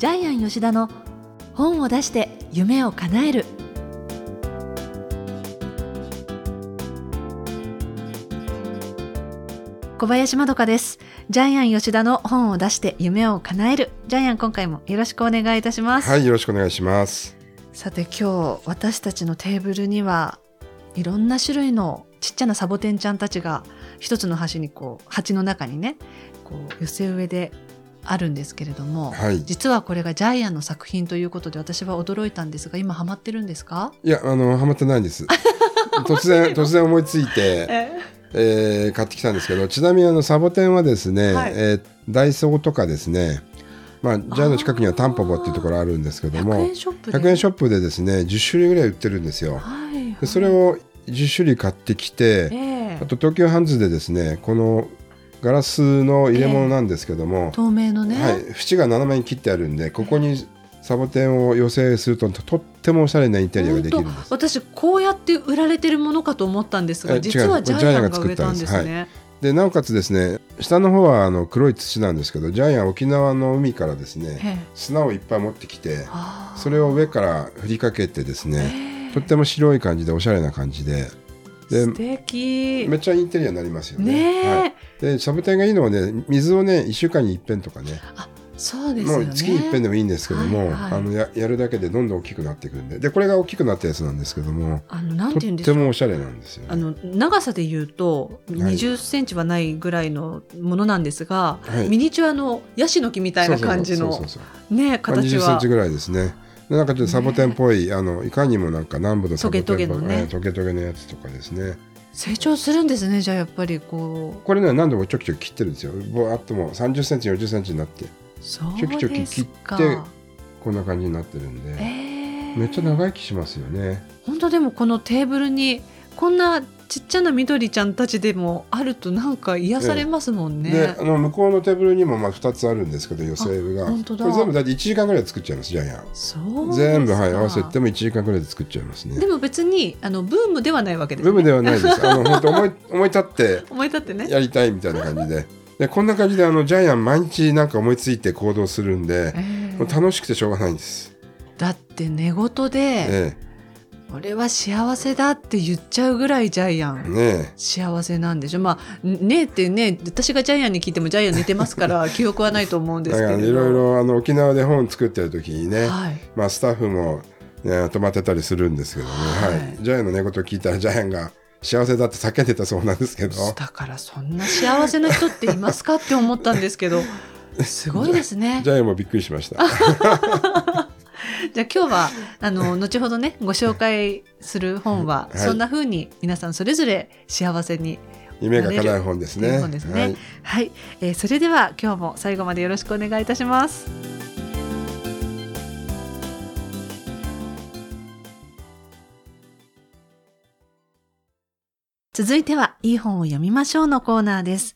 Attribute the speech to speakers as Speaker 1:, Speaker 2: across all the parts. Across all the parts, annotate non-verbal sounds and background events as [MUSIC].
Speaker 1: ジャイアン吉田の本を出して夢を叶える。小林まどかです。ジャイアン吉田の本を出して夢を叶える。ジャイアン今回もよろしくお願いいたします。
Speaker 2: はいよろしくお願いします。
Speaker 1: さて今日私たちのテーブルにはいろんな種類のちっちゃなサボテンちゃんたちが一つの鉢にこう鉢の中にねこう寄せ植えであるんですけれども、
Speaker 2: はい。
Speaker 1: 実はこれがジャイアンの作品ということで私は驚いたんですが今ハマってるんですか？
Speaker 2: いやあのハマってないんです。[LAUGHS] 突然突然思いついて、えー買ってきたんですけどちなみにあのサボテンはですね、
Speaker 1: はい。
Speaker 2: えーダイソーとかですねまあジャイの近くにはタンポポっていうところあるんですけど
Speaker 1: 100
Speaker 2: も
Speaker 1: 円ショップで
Speaker 2: 100円ショップでですね10種類ぐらい売ってるんですよ。
Speaker 1: はい。
Speaker 2: でそれを10種類買ってきて、
Speaker 1: ええ。
Speaker 2: あと東急ハンズでですねこのガラスの入れ物なんですけども、
Speaker 1: 透明のね、
Speaker 2: はい、縁が斜めに切ってあるんでここにサボテンを寄せするととってもおしゃれなインテリアができるんです。
Speaker 1: 私こうやって売られてるものかと思ったんですが
Speaker 2: え
Speaker 1: 実はジャイアンが植えたん
Speaker 2: ったんです
Speaker 1: ね。
Speaker 2: でなおかつですね下の方はあの黒い土なんですけどジャイアン沖縄の海からですね
Speaker 1: ええ。
Speaker 2: 砂をいっぱい持ってきてそれを上から振りかけてですね
Speaker 1: ええ。
Speaker 2: とっても白い感じでおしゃれな感じでで
Speaker 1: 素敵。
Speaker 2: めっちゃインテリアになりますよね。
Speaker 1: ねえ、
Speaker 2: はい、でサボテンがいいのはね水をね1週間に一遍とかね。
Speaker 1: そうですよね。
Speaker 2: もう月に一遍でもいいんですけども、
Speaker 1: はいはい。
Speaker 2: あのややるだけでどんどん大きくなっていくんで。でこれが大きくなったやつなんですけども
Speaker 1: あのなんて言うんですか？
Speaker 2: てもおしゃれなんですよ、ね、
Speaker 1: あの長さで言うと
Speaker 2: い。
Speaker 1: 20センチはないぐらいのものなんですが、
Speaker 2: はい。
Speaker 1: ミニチュアのヤシの木みたいな感じのね
Speaker 2: まあ
Speaker 1: 形
Speaker 2: 20セン
Speaker 1: は
Speaker 2: チぐらいですね。でなんかちょっとサボテンっぽい、あのいかにもなんか南部のサボテンっぽい
Speaker 1: トゲトゲのね
Speaker 2: えートゲトゲのやつとかですね。
Speaker 1: 成長するんですねじゃあやっぱりこ
Speaker 2: これね何度もちょきちょき切ってるんですよ。ぼあっても30センチ40センチになって。ちょきちょき。切ってこんな感じになってるんで、
Speaker 1: えー
Speaker 2: めっちゃ長生きしますよね。
Speaker 1: 本当でもこのテーブルにこんなちっちゃな緑ちゃんたちでもあるとなんか癒されますもんね。
Speaker 2: であの向こうのテーブルにもまあ2つあるんですけど寄せ植えが。これ全部大体1時間ぐらいで作っちゃいますジャイアン。
Speaker 1: そう
Speaker 2: 全部はい合わせても1時間ぐらいで作っちゃいますね。
Speaker 1: でも別にあのブームではないわけですね。
Speaker 2: 部分ではないです。あの [LAUGHS] 本当思い思い立って
Speaker 1: 思い立ってね。
Speaker 2: やりたいみたいな感じで。でこんな感じであのジャイアン毎日なんか思いついて行動するんで、
Speaker 1: えー。
Speaker 2: 楽しくてしょうがないんです、
Speaker 1: だって寝言で、
Speaker 2: え
Speaker 1: 俺は幸せだって言っちゃうぐらいジャイアン。
Speaker 2: え。ね
Speaker 1: 幸せなんでしょ。まあねえってね私がジャイアンに聞いてもジャイアン寝てますから [LAUGHS] 記憶はないと思うん
Speaker 2: え
Speaker 1: ですけれど。
Speaker 2: いろいろあの沖縄で本作ってる時にね、
Speaker 1: はい、
Speaker 2: まあ、スタッフも、ね、泊まってたりするんですけどね、
Speaker 1: はい。
Speaker 2: はい。ジャイアンの寝言を聞いたらジャイアンが幸せだって叫んでたそうなんですけど。
Speaker 1: だからそんな幸せな人っていますかって思ったんですけどすごいですね。[LAUGHS]
Speaker 2: ジャイアンもびっくりしました。[LAUGHS] [LAUGHS]
Speaker 1: じゃあ今日はあの後ほどねご紹介する本は、
Speaker 2: はい。
Speaker 1: そんな風に皆さんそれぞれ幸せに
Speaker 2: 夢が叶う本ですね。
Speaker 1: 本ですね。
Speaker 2: はい。
Speaker 1: はい、えーそれでは今日も最後までよろしくお願いいたします。続いてはいい本を読みましょうのコーナーです。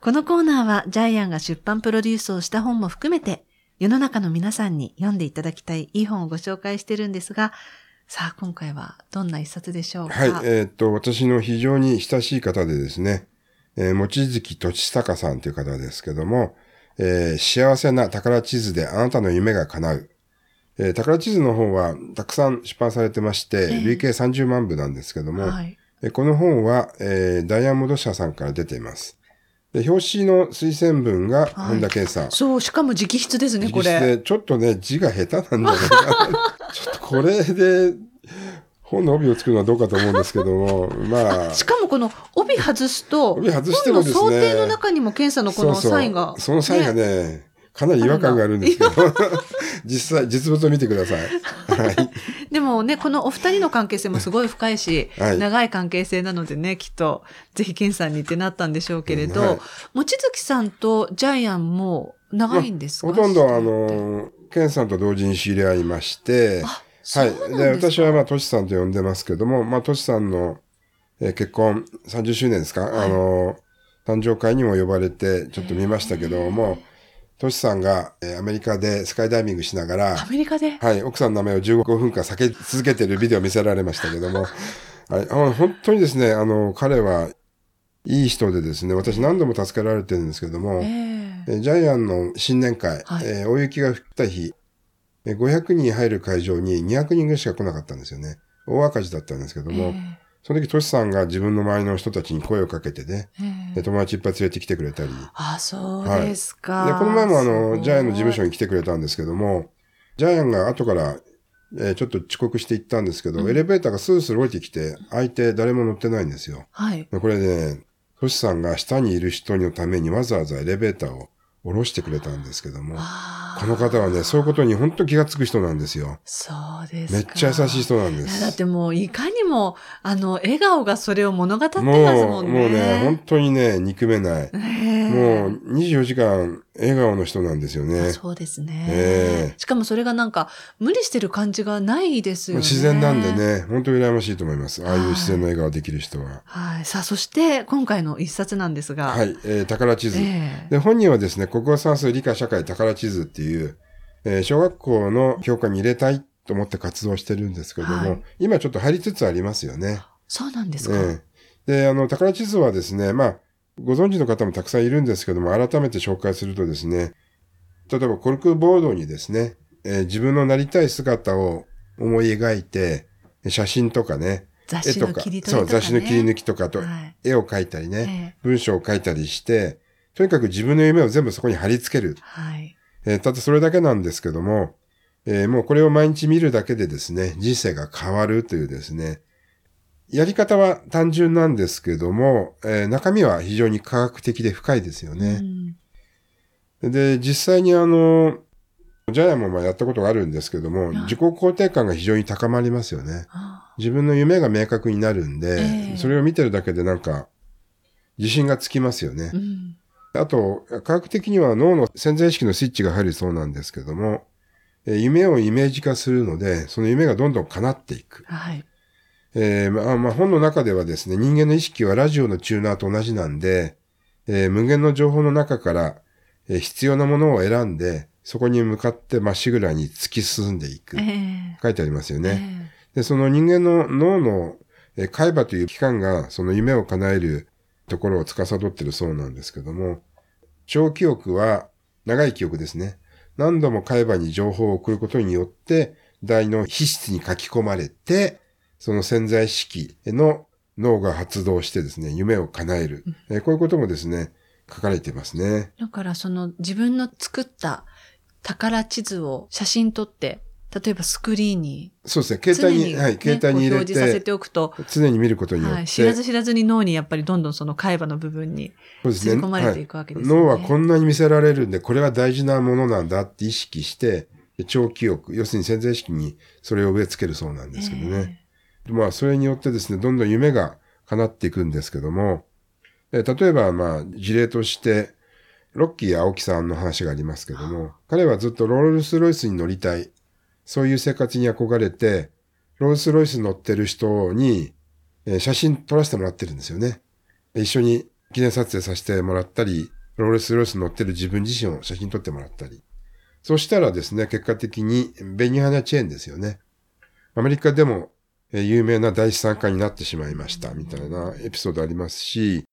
Speaker 1: このコーナーはジャイアンが出版プロデュースをした本も含めて世の中の皆さんに読んでいただきたいいい本をご紹介してるんですがさあ今回はどんな一冊でしょうか？
Speaker 2: はい、えーっと、私の非常に親しい方でですね、えー、望月俊孝さんという方ですけども、えー幸せな宝地図であなたの夢が叶う。えー宝地図の本はたくさん出版されてまして、
Speaker 1: ええ
Speaker 2: 累計30万部なんですけども、
Speaker 1: はい
Speaker 2: えーこの本は、えーダイヤモンド社さんから出ています。で表紙の推薦文が本田健さん。
Speaker 1: そうしかも直筆ですねこれ
Speaker 2: ちょっとね、字が下手なんじゃないかな。[LAUGHS] ちょっとこれで本の帯を作るのはどうかと思うんですけども、まあ、
Speaker 1: しかもこの帯外すと、
Speaker 2: 帯外してもですね
Speaker 1: 本の想定の中にも検査のこのサインが。
Speaker 2: そのサインがね、かなり違和感があるんですけど、[LAUGHS] 実際、実物を見てください。はい。[LAUGHS]
Speaker 1: でもね、このお二人の関係性もすごい深いし、
Speaker 2: はい。
Speaker 1: 長い関係性なのでね、きっと、ぜひ検査にってなったんでしょうけれど、
Speaker 2: はい。
Speaker 1: 望月さんとジャイアンも長いんですか、
Speaker 2: ほとんど、あの、ケンさんと同時に知り合いまして、はい。で。私はまあ、トシさんと呼んでますけども、まあ、トシさんの、えー結婚30周年ですか、
Speaker 1: はい。
Speaker 2: あの、誕生会にも呼ばれて、ちょっと見ましたけども、トシさんが、えーアメリカでスカイダイビングしながら
Speaker 1: ア、メリカで？
Speaker 2: はい、奥さんの名前を15分間避け続けてるビデオを見せられましたけども、[LAUGHS] はい、あの本当にですね、あの、彼はいい人でですね、私何度も助けられてるんですけども、
Speaker 1: ええ
Speaker 2: えージャイアンの新年会、
Speaker 1: はい
Speaker 2: えー大雪が降った日え500人入る会場に200人ぐらいしか来なかったんですよね。大赤字だったんですけども、
Speaker 1: え
Speaker 2: その時トシさんが自分の周りの人たちに声をかけてね、で友達いっぱい連れてきてくれたり、
Speaker 1: あ、そうですか。
Speaker 2: で、この前もあの、ジャイアンの事務所に来てくれたんですけども、ジャイアンが後から、えーちょっと遅刻して行ったんですけど、
Speaker 1: うん
Speaker 2: エレベーターがスースー降りてきて、空いて誰も乗ってないんですよ。
Speaker 1: はい。
Speaker 2: でこれね、トシさんが下にいる人のためにわざわざエレベーターを下ろしてくれたんですけども、この方はね、そういうことに本当気がつく人なんですよ。
Speaker 1: そうですか。
Speaker 2: めっちゃ優しい人なんで
Speaker 1: いやだっ
Speaker 2: す。
Speaker 1: てもう、いかにも、あの、笑顔がそれを物語ってます
Speaker 2: もう、
Speaker 1: もんね。
Speaker 2: もうね、本当にね、憎めない。もう24時間笑顔の人なんですよね。
Speaker 1: そうですね、
Speaker 2: ええ
Speaker 1: しかもそれがなんか、無理してる感じがないですよね。
Speaker 2: 自然なんで。ね、本当に羨ましいと思います。ああいう自然の笑顔できる人は。
Speaker 1: はい。さあ、そして、今回の一冊なんですが。。
Speaker 2: はいい、えー宝地図。
Speaker 1: ええ
Speaker 2: で、本人はですね、国語算数理科社会宝地図っていう、えー小学校の教科に入れたいと思って活動してるんですけれども、
Speaker 1: はい
Speaker 2: 今ちょっと入りつつありますよね。
Speaker 1: そうなんですか。
Speaker 2: ええで、あの、宝地図はですね、まあ、ご存知の方もたくさんいるんですけども、改めて紹介するとですね、例えばコルクボードにですね、えー自分のなりたい姿を思い描いて、写真とかね、
Speaker 1: 雑誌の
Speaker 2: 絵とか、
Speaker 1: 切り取りとか、ね。
Speaker 2: そう、雑誌の切り抜きとかと、
Speaker 1: はい。
Speaker 2: 絵を描いたりね、
Speaker 1: ええ
Speaker 2: 文章を書いたりして、とにかく自分の夢を全部そこに貼り付ける。
Speaker 1: はい。
Speaker 2: えーただそれだけなんですけども、えーもうこれを毎日見るだけでですね、人生が変わるというですね、やり方は単純なんですけども、えー中身は非常に科学的で深いですよ
Speaker 1: う
Speaker 2: ね。
Speaker 1: ん
Speaker 2: で、実際にあの、ジャイアンもまあやったことがあるんですけども
Speaker 1: はい、
Speaker 2: 自己肯定感が非常に高まりますよね。
Speaker 1: あ
Speaker 2: 自分の夢が明確になるんで、
Speaker 1: ええ
Speaker 2: それを見てるだけでなんか、自信がつきますよね。
Speaker 1: うん。
Speaker 2: あと、科学的には脳の潜在意識のスイッチが入るそうなんですけども、えー夢をイメージ化するので、その夢がどんどん叶っていく。
Speaker 1: はい。
Speaker 2: えーまあ、まあ、本の中ではですね、人間の意識はラジオのチューナーと同じなんで、えー無限の情報の中から、えー必要なものを選んで、そこに向かってまっしぐらに突き進んでいく
Speaker 1: え。え
Speaker 2: 書いてありますよね。
Speaker 1: え
Speaker 2: で、その人間の脳の、えー海馬という器官がその夢を叶えるところを司っているそうなんですけども、長記憶は長い記憶ですね。何度も海馬に情報を送ることによって、大脳皮質に書き込まれて、その潜在意識の脳が発動してですね、夢を叶える。えーこういうこともですね、書かれていますね。
Speaker 1: だからその自分の作った宝地図を写真撮って、例えばスクリーンに
Speaker 2: そうですね、携帯に、
Speaker 1: 常
Speaker 2: はい、携帯に入れ
Speaker 1: こう表示させ
Speaker 2: て、
Speaker 1: ておくと、
Speaker 2: 常に見ることによって、
Speaker 1: はい、知らず知らずに脳にやっぱりどんどんその海馬の部分に
Speaker 2: そうです
Speaker 1: 吸い込まれていくわけですよね。
Speaker 2: 脳はこんなに見せられるんで、これは大事なものなんだって意識して、長記憶、要するに潜在意識にそれを植え付けるそうなんですけどね。まあ、それによってですね、どんどん夢が叶っていくんですけども、例えば、まあ、事例として、ロッキー青木さんの話がありますけども、彼はずっとロールスロイスに乗りたい。そういう生活に憧れて、ロールスロイス乗ってる人に、え写真撮らせてもらってるんですよね。一緒に記念撮影させてもらったり、ロールスロイス乗ってる自分自身を写真撮ってもらったり。そしたらですね、結果的にベニハナチェーンですよね。アメリカでも有名な第一参加になってしまいました、みたいなエピソードありますし、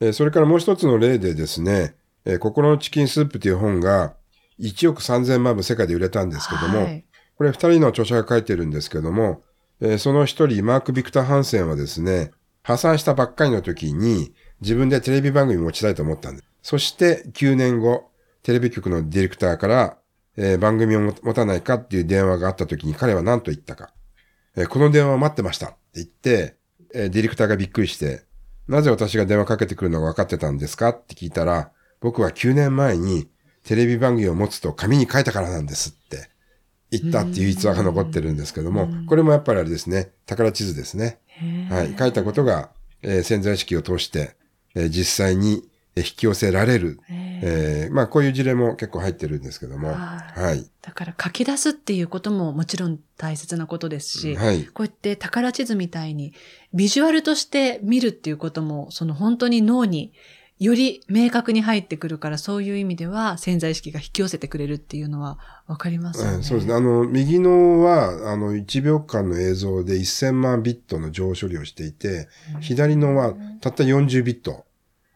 Speaker 2: えーそれからもう一つの例でですね、えー心のチキンスープという本が1億3000万部世界で売れたんですけども、
Speaker 1: はい
Speaker 2: これ二人の著者が書いてるんですけども、えーその一人、マーク・ビクター・ハンセンはですね、破産したばっかりの時に自分でテレビ番組持ちたいと思ったんです。そして9年後、テレビ局のディレクターから、えー番組を持持たないかっていう電話があった時に彼は何と言ったか。えーこの電話を待ってましたって言って、えーディレクターがびっくりして、なぜ私が電話かけてくるのが分かってたんですか？って聞いたら、僕は9年前にテレビ番組を持つと紙に書いたからなんですって言ったっていう逸話が残ってるんですけども、これもやっぱりあれですね、宝地図ですね。はい。書いたことが、えー潜在意識を通して、えー実際にえー引き寄せられる。
Speaker 1: へー
Speaker 2: えーまあこういう事例も結構入ってるんですけども、
Speaker 1: は
Speaker 2: はい。
Speaker 1: だから書き出すっていうことももちろん大切なことですし、
Speaker 2: はい。
Speaker 1: こうやって宝地図みたいにビジュアルとして見るっていうことも、その本当に脳により明確に入ってくるから、そういう意味では潜在意識が引き寄せてくれるっていうのはわかりますよね。
Speaker 2: うんそうですね。あの、右のは、あの、1秒間の映像で1000万ビットの情報処理をしていて、左のはたった40ビット。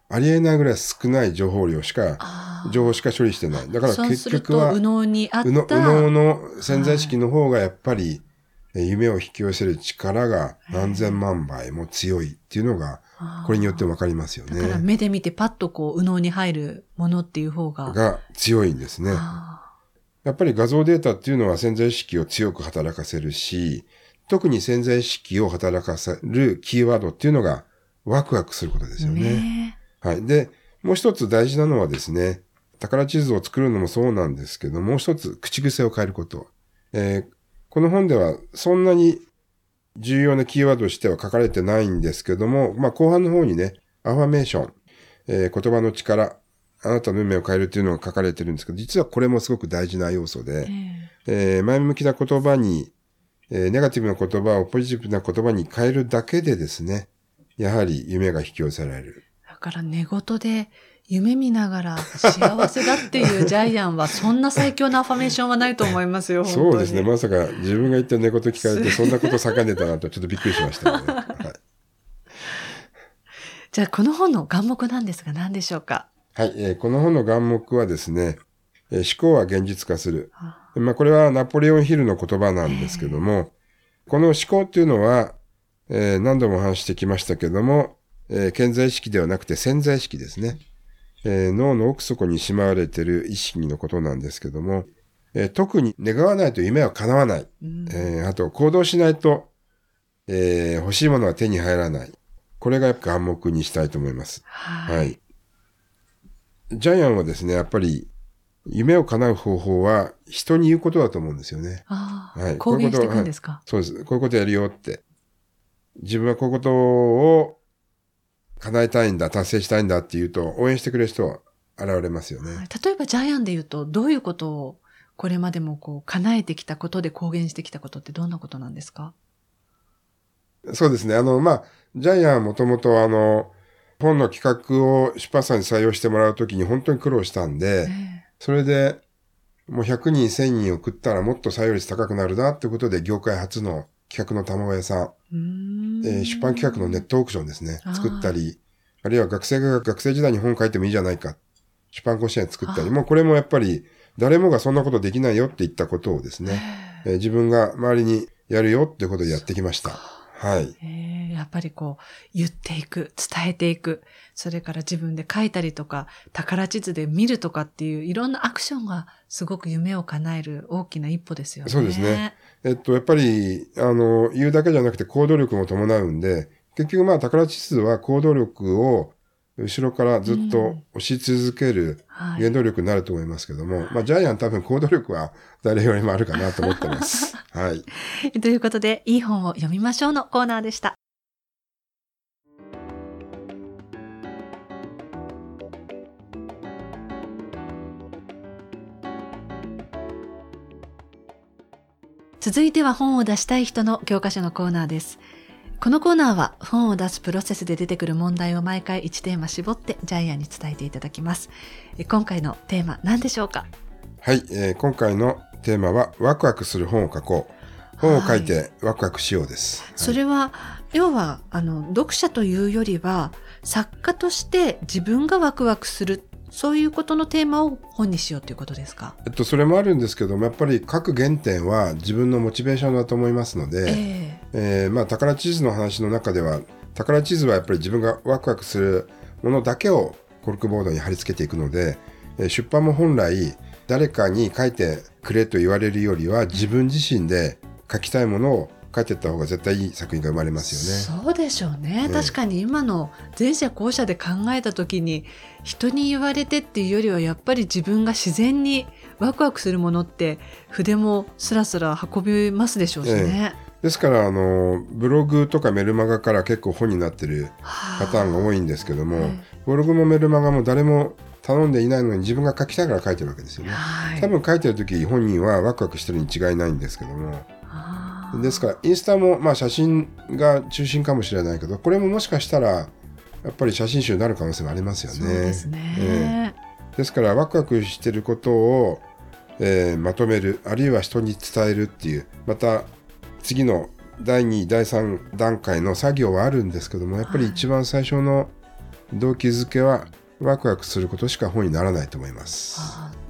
Speaker 2: ありえないぐらい少ない情報量しか
Speaker 1: あ
Speaker 2: 情報しか処理してない。だから結局は、
Speaker 1: 右脳にあった、
Speaker 2: 右脳の潜在意識の方がやっぱり、え夢を引き寄せる力が何千万倍も強いっていうのが、これによってわかりますよ
Speaker 1: だから
Speaker 2: ね。
Speaker 1: 目で見てパッとこう、右脳に入るものっていう方が。
Speaker 2: が強いんですね。
Speaker 1: あ
Speaker 2: やっぱり画像データっていうのは潜在意識を強く働かせるし、特に潜在意識を働かせるキーワードっていうのがワクワクすることです
Speaker 1: ー
Speaker 2: よね。
Speaker 1: ね
Speaker 2: はい。で、もう一つ大事なのはですね、宝地図を作るのもそうなんですけど、もう一つ口癖を変えること。えーこの本ではそんなに重要なキーワードとしては書かれてないんですけども、まあ後半の方にね、アファメーション、えー言葉の力、あなたの運命を変えるっていうのが書かれてるんですけど、実はこれもすごく大事な要素で、
Speaker 1: え
Speaker 2: えー前向きな言葉に、えーネガティブな言葉をポジティブな言葉に変えるだけでですね、やはり夢が引き寄せられる。
Speaker 1: だから寝言で夢見ながら幸せだっていう [LAUGHS] ジャイアンはそんな最強なアファメーションはないと思いますよ。
Speaker 2: そうですね。
Speaker 1: 本
Speaker 2: まさか自分が言った寝言聞かれて、そんなこと叫んでたなとちょっとびっくりしましたね。はい
Speaker 1: じゃあこの本の眼目なんですが何でしょうか？
Speaker 2: はい、えーこの本の眼目はですね、えー思考は現実化する。
Speaker 1: あ
Speaker 2: まあ、これはナポレオンヒルの言葉なんですけども、この思考っていうのは、えー何度も話してきましたけども、えー潜在意識ではなくて潜在意識ですね。えー脳の奥底にしまわれている意識のことなんですけども、えー特に願わないと夢は叶わない。
Speaker 1: うん
Speaker 2: えーあと、行動しないと、えー欲しいものが手に入らない。これがやっぱ眼目にしたいと思います。
Speaker 1: はい。
Speaker 2: はい。ジャイアンはですね、やっぱり、夢を叶う方法は人に言うことだと思うんですよね。
Speaker 1: ああ、
Speaker 2: はい
Speaker 1: 公言していくんですか、
Speaker 2: そうです。こういうことやるよって。自分はこういうことを叶えたいんだ、達成したいんだって言うと、応援してくれる人は現れますよね。
Speaker 1: はい例えばジャイアンで言うとどういうことをこれまでもこう叶えてきたことで公言してきたことってどんなことなんですか？
Speaker 2: そうですね。あの、まあ、ジャイアンはもともとあの、本の企画を出版社に採用してもらうときに本当に苦労したんで、
Speaker 1: え
Speaker 2: それで、もう100人、1000人送ったらもっと採用率高くなるなってことで、業界初の企画の卵屋さん、
Speaker 1: えうー
Speaker 2: 出版企画のネットオークションですね。作ったり、あるいは学生が学生時代に本書いてもいいじゃないか、出版甲子園作ったり、もうこれもやっぱり誰もがそんなことできないよって言ったことをですね、えー自分が周りにやるよってことでやってきました。はい。
Speaker 1: ええやっぱりこう、言っていく、伝えていく、それから自分で書いたりとか、宝地図で見るとかっていういろんなアクションがすごく夢を叶える大きな一歩ですよね。
Speaker 2: そうですね。えっと、やっぱり、あの、言うだけじゃなくて行動力も伴うんで、結局まあ、宝地図は行動力を後ろからずっと押し続ける
Speaker 1: はい。
Speaker 2: 原動力になると思いますけども、まあ、ジャイアン多分行動力は誰よりもあるかなと思ってます。[LAUGHS] はい。[LAUGHS]
Speaker 1: ということで、いい本を読みましょうのコーナーでした。続いては本を出したい人の教科書のコーナーです。このコーナーは本を出すプロセスで出てくる問題を毎回1テーマ絞ってジャイアンに伝えていただきます。え今回のテーマ何でしょうか？
Speaker 2: はい、えー今回のテーマは、ワクワクする本を書こう。本を書いてワクワクしようです。
Speaker 1: それは、要は、あの、読者というよりは、作家として自分がワクワクする、そういうことのテーマを本にしようということですか？
Speaker 2: えっと、それもあるんですけども、やっぱり書く原点は自分のモチベーションだと思いますので、
Speaker 1: え。
Speaker 2: えーまあ、宝地図の話の中では、宝地図はやっぱり自分がワクワクするものだけをコルクボードに貼り付けていくので、えー出版も本来、誰かに書いてくれと言われるよりは、自分自身で書きたいものを書いていった方が絶対いい作品が生まれ
Speaker 1: え
Speaker 2: ますよね。
Speaker 1: そうでしょうね、
Speaker 2: ええ
Speaker 1: 確かに今の前者後者で考えた時に人に言われてっていうよりはやっぱり自分が自然にワクワクするものって筆もスラスラ運びますでしょうしね。
Speaker 2: ですから、あの、ブログとかメルマガから結構本になってるパターンが多いんですけども、
Speaker 1: はい
Speaker 2: ブログもメルマガも誰も頼んでいないのに自分が書きたいから書いてるわけですよね。
Speaker 1: はい
Speaker 2: 多分書いてる時本人はワクワクしてるに違いないんですけどもですからインスタもまあ写真が中心かもしれないけどこれももしかしたらやっぱり写真集になる可能性もありますよね。
Speaker 1: そうですね。
Speaker 2: ええですからワクワクしてることを、えーまとめるあるいは人に伝えるっていうまた次の第2第3段階の作業はあるんですけどもやっぱり一番最初の動機づけはワクワクすることしか本にならないと思います。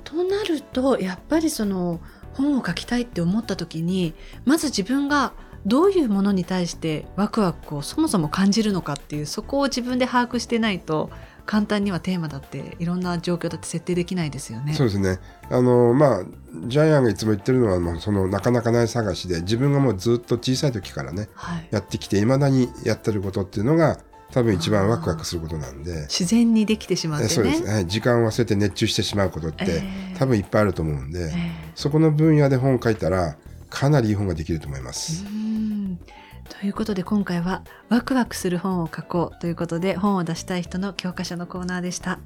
Speaker 1: となるとやっぱりその本を書きたいって思った時にまず自分がどういうものに対してワクワクをそもそも感じるのかっていうそこを自分で把握してないと簡単にはテーマだっていろんな状況だって設定できないですよね。
Speaker 2: そうですね。あの、まあ、ジャイアンがいつも言ってるのは、まあ、その、なかなかない探しで、自分がもうずっと小さい時からね、
Speaker 1: はい、
Speaker 2: やってきて、未だにやってることっていうのが、多分一番ワクワクすることなんで、
Speaker 1: 自然にできてしまってね。
Speaker 2: えそうですね。はい時間を忘れて熱中してしまうことって、
Speaker 1: えー
Speaker 2: 多分いっぱいあると思うんで、
Speaker 1: え
Speaker 2: そこの分野で本を書いたら、かなりいい本ができると思いま
Speaker 1: ー
Speaker 2: す。
Speaker 1: うんということで今回はワクワクする本を書こうということで本を出したい人の教科書のコーナーでした。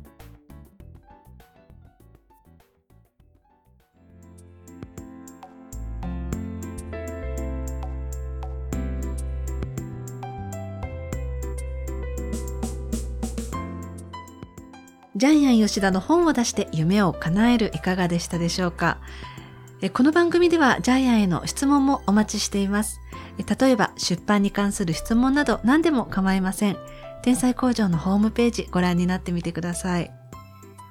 Speaker 1: ジャイアン吉田の本を出して夢を叶えるいかがでしたでしょうか？えこの番組ではジャイアンへの質問もお待ちしています。え例えば出版に関する質問など何でも構いません。天才工場のホームページご覧になってみてください。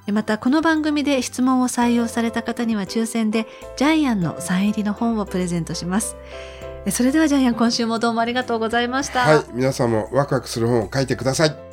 Speaker 1: えまたこの番組で質問を採用された方には抽選でジャイアンのサイン入りの本をプレゼントします。えそれではジャイアン今週もどうもありがとうございました。
Speaker 2: はい。皆さんもワクワクする本を書いてください。